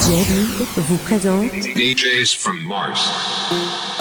Jerry vous présente DJs from Mars.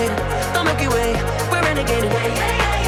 levitate. The Milky Way, we're renegading.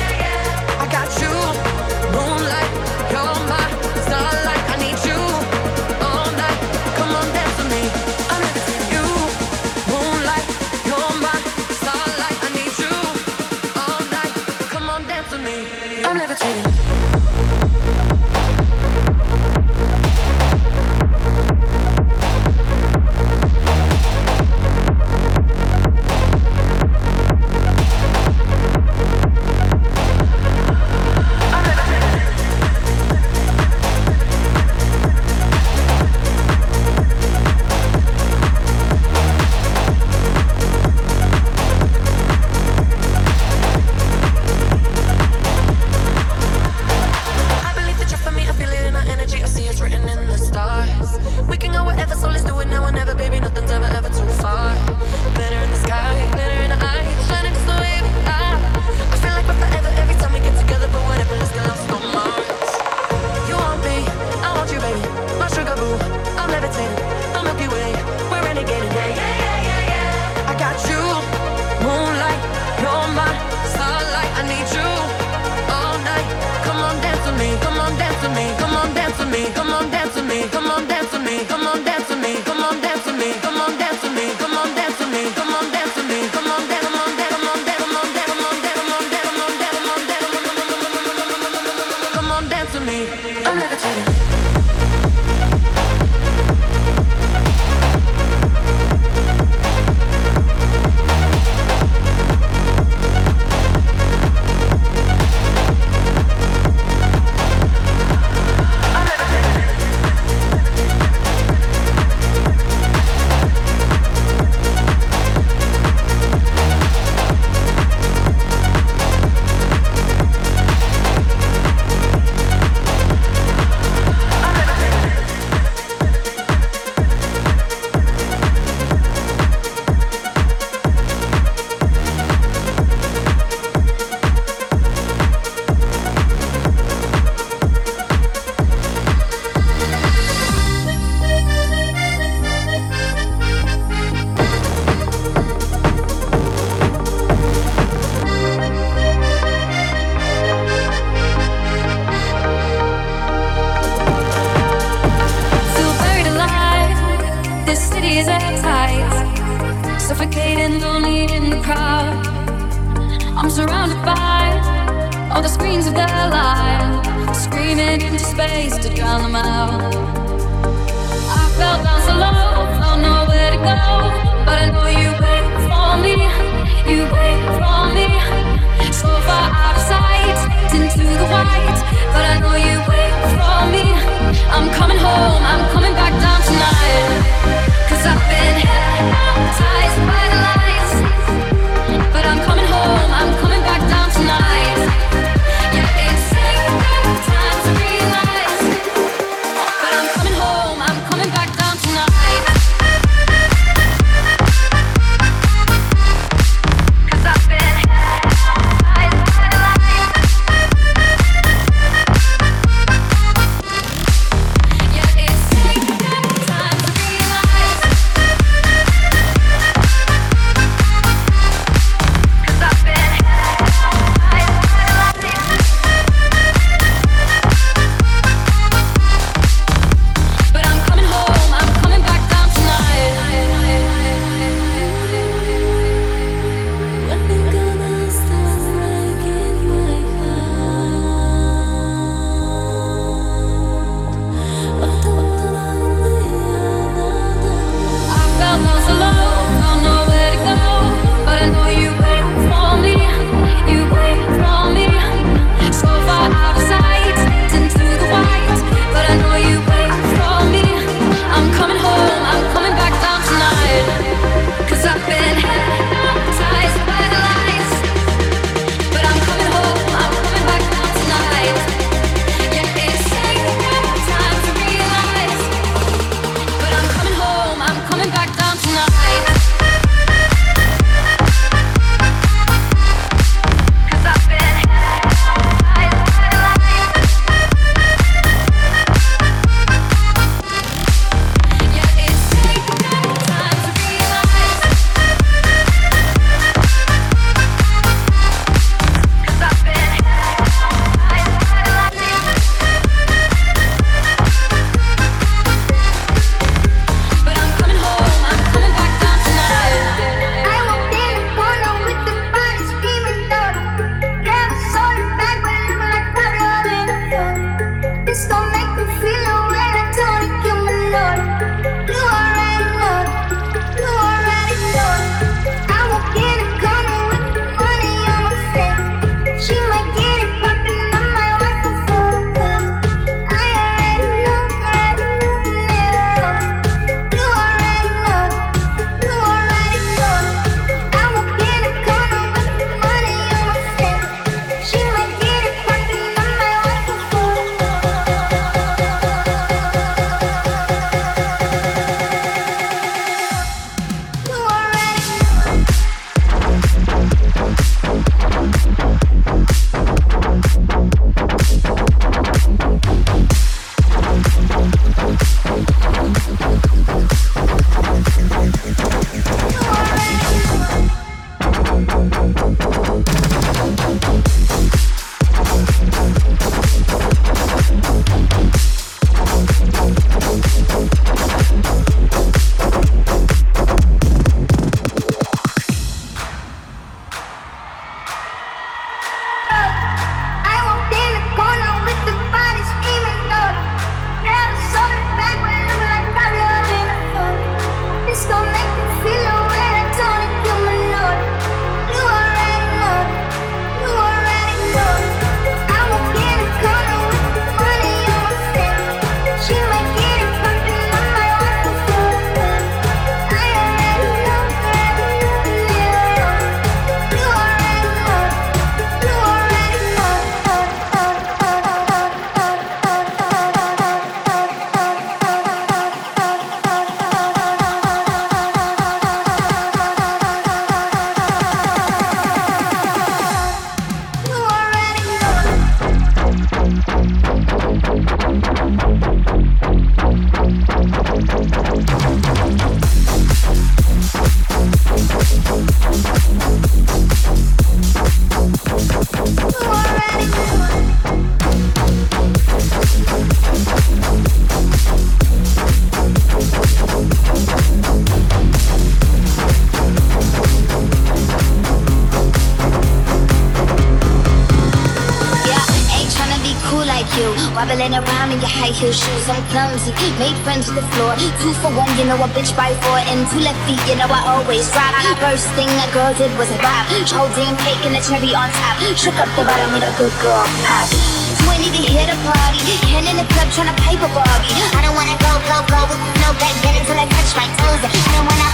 Wobbling around in your high heel shoes, I'm clumsy. Made friends with the floor. Two for one, you know a bitch by four. And two left feet, you know I always drop. First thing a girl did was a rap. Holding cake and the cherry on top. Shook up the bottom with a good girl pop. 20 to hit a party. Hand in the club trying to pipe a Barbie. I don't wanna go, go, go with no back then until I touch my toes. I don't wanna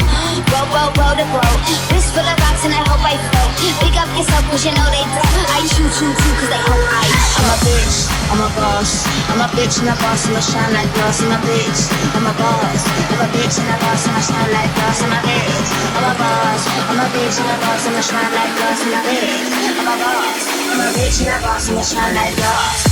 roll, roll, roll the boat. Wrist full of rocks and I hope I float. Big up yourself cause you know they don't. I shoot, shoot, shoot cause they hope I. I'm a bitch, I'm a boss. I'm a bitch and a boss, and I'ma shine like glass. I'm a bitch, I'm a boss. I'm a bitch and a boss, and I'ma shine like glass. I'm a bitch, I'm a boss. I'm a bitch and a boss, and I'ma shine like glass. I'm a bitch, A boss. I'm a bitch and a boss, I'ma shine like glass.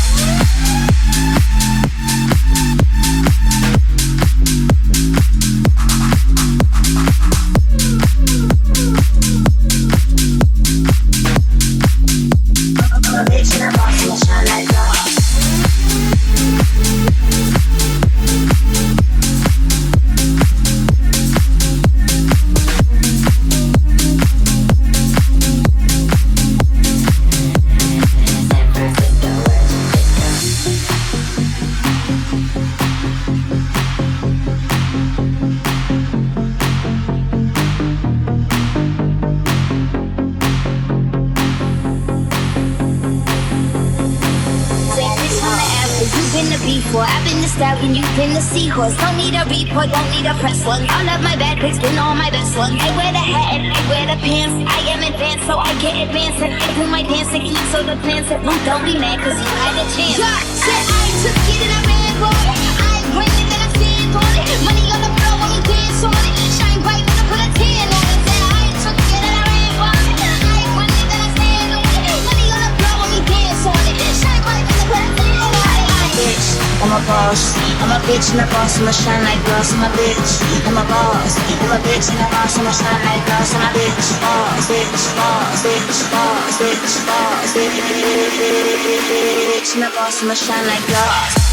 The plans that don't, be mad, cause you had a chance. Yeah, said I took it and I ran for it. I it, then I stand on it. Money on the floor when we dance on it. Shine bright when I put a tan on it. Said I took it and I ran for it. I it, then I stand on it. Money on the floor when we dance on it. Shine bright when I put a tan on it. bitch, I'm a boss. I'm a bitch and a boss, I'ma shine like glass. I'm a bitch, I'm a boss. I'm a bitch and a boss, I'ma shine like glass. I'm a bitch, boss, bitch, boss, bitch, boss, bitch, boss, bitch, bitch and a boss, I'ma shine like glass.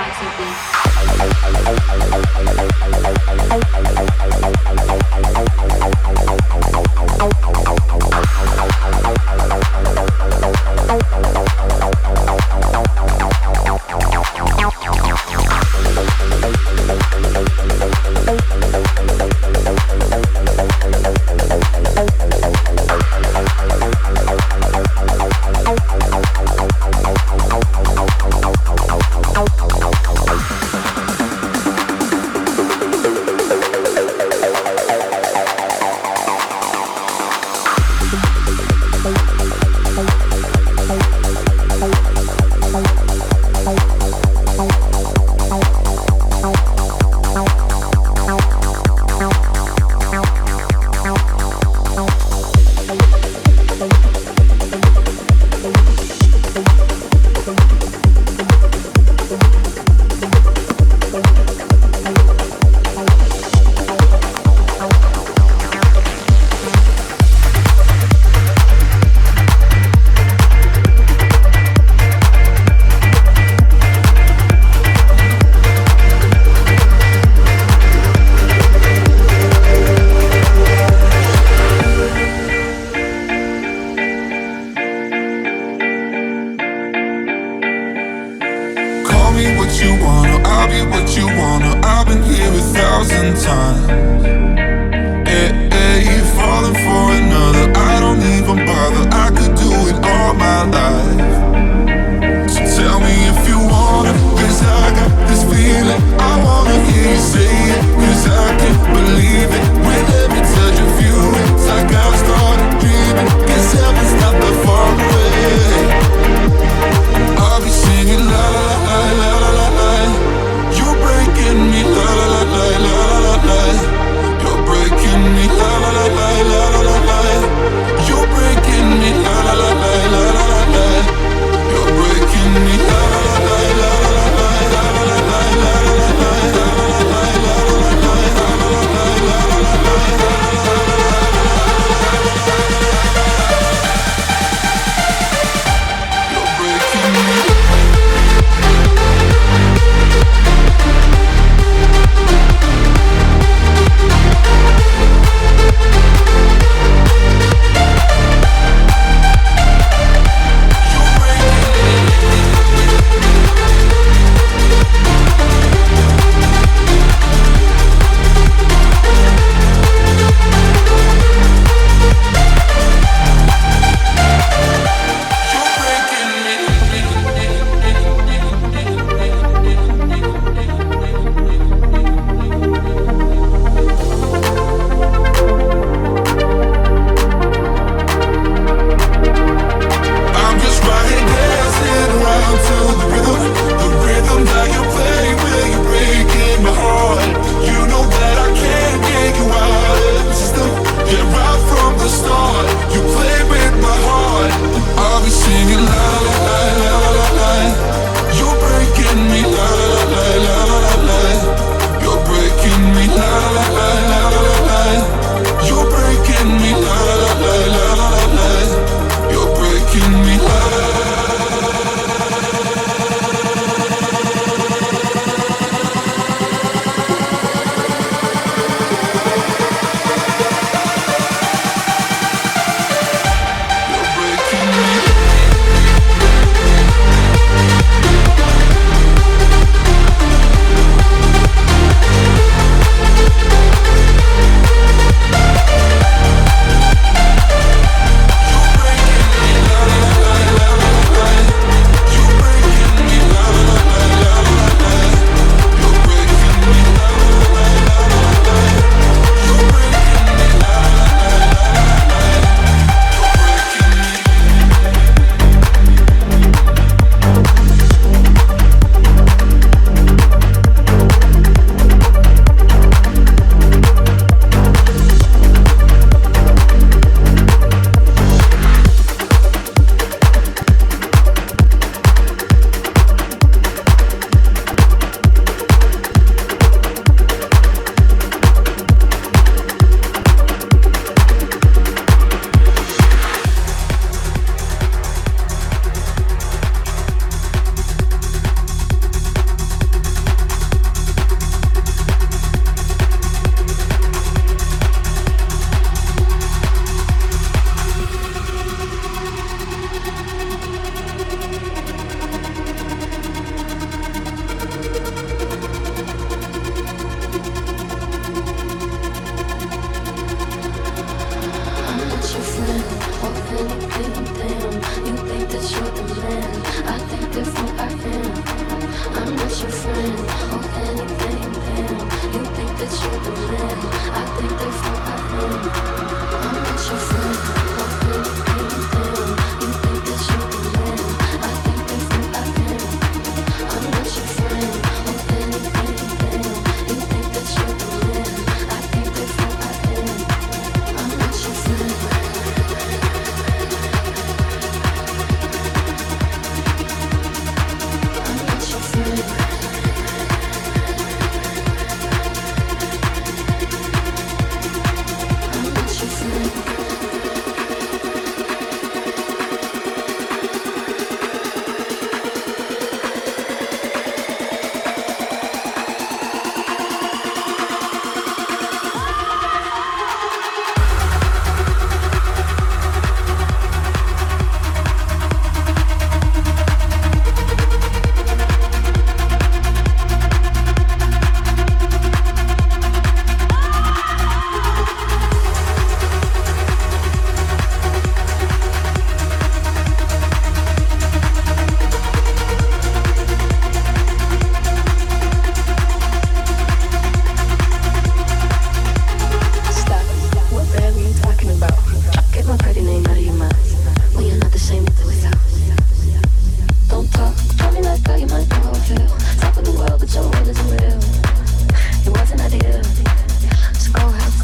lots of things.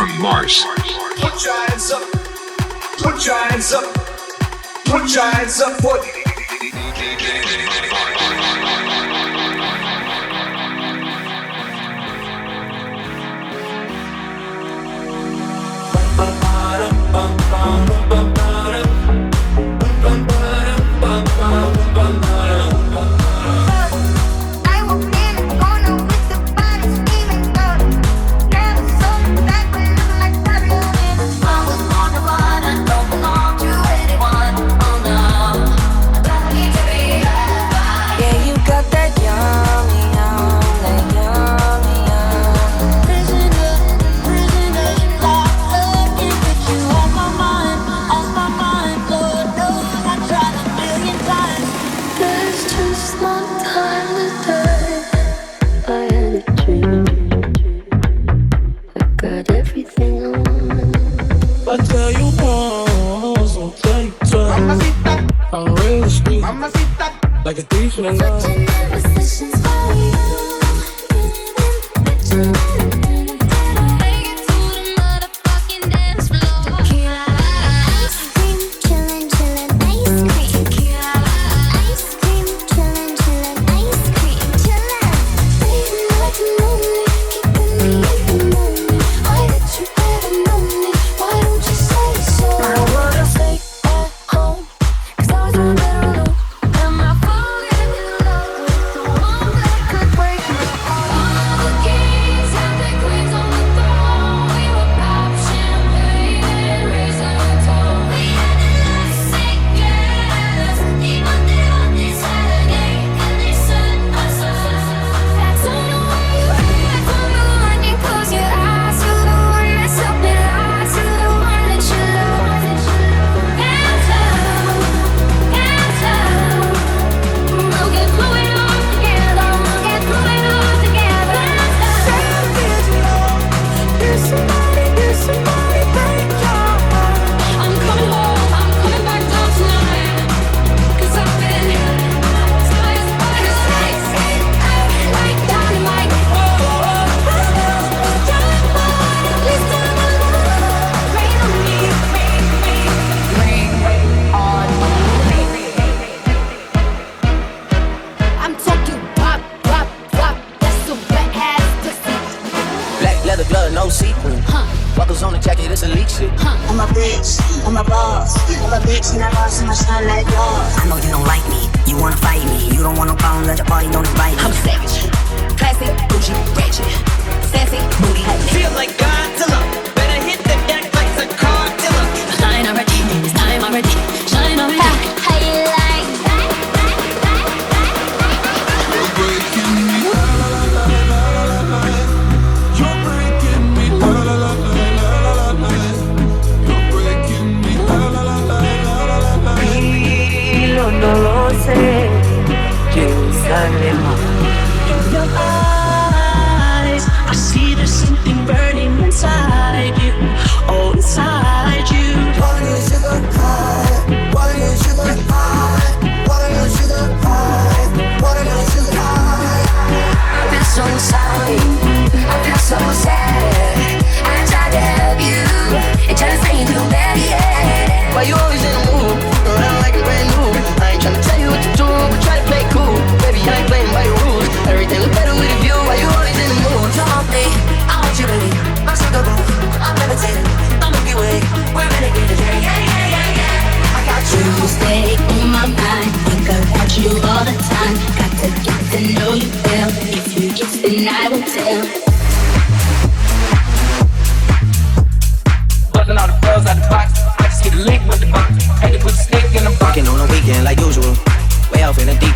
from Mars. Put your hands up. Put your hands up. Put your hands up. Put Yeah,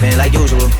end like usual.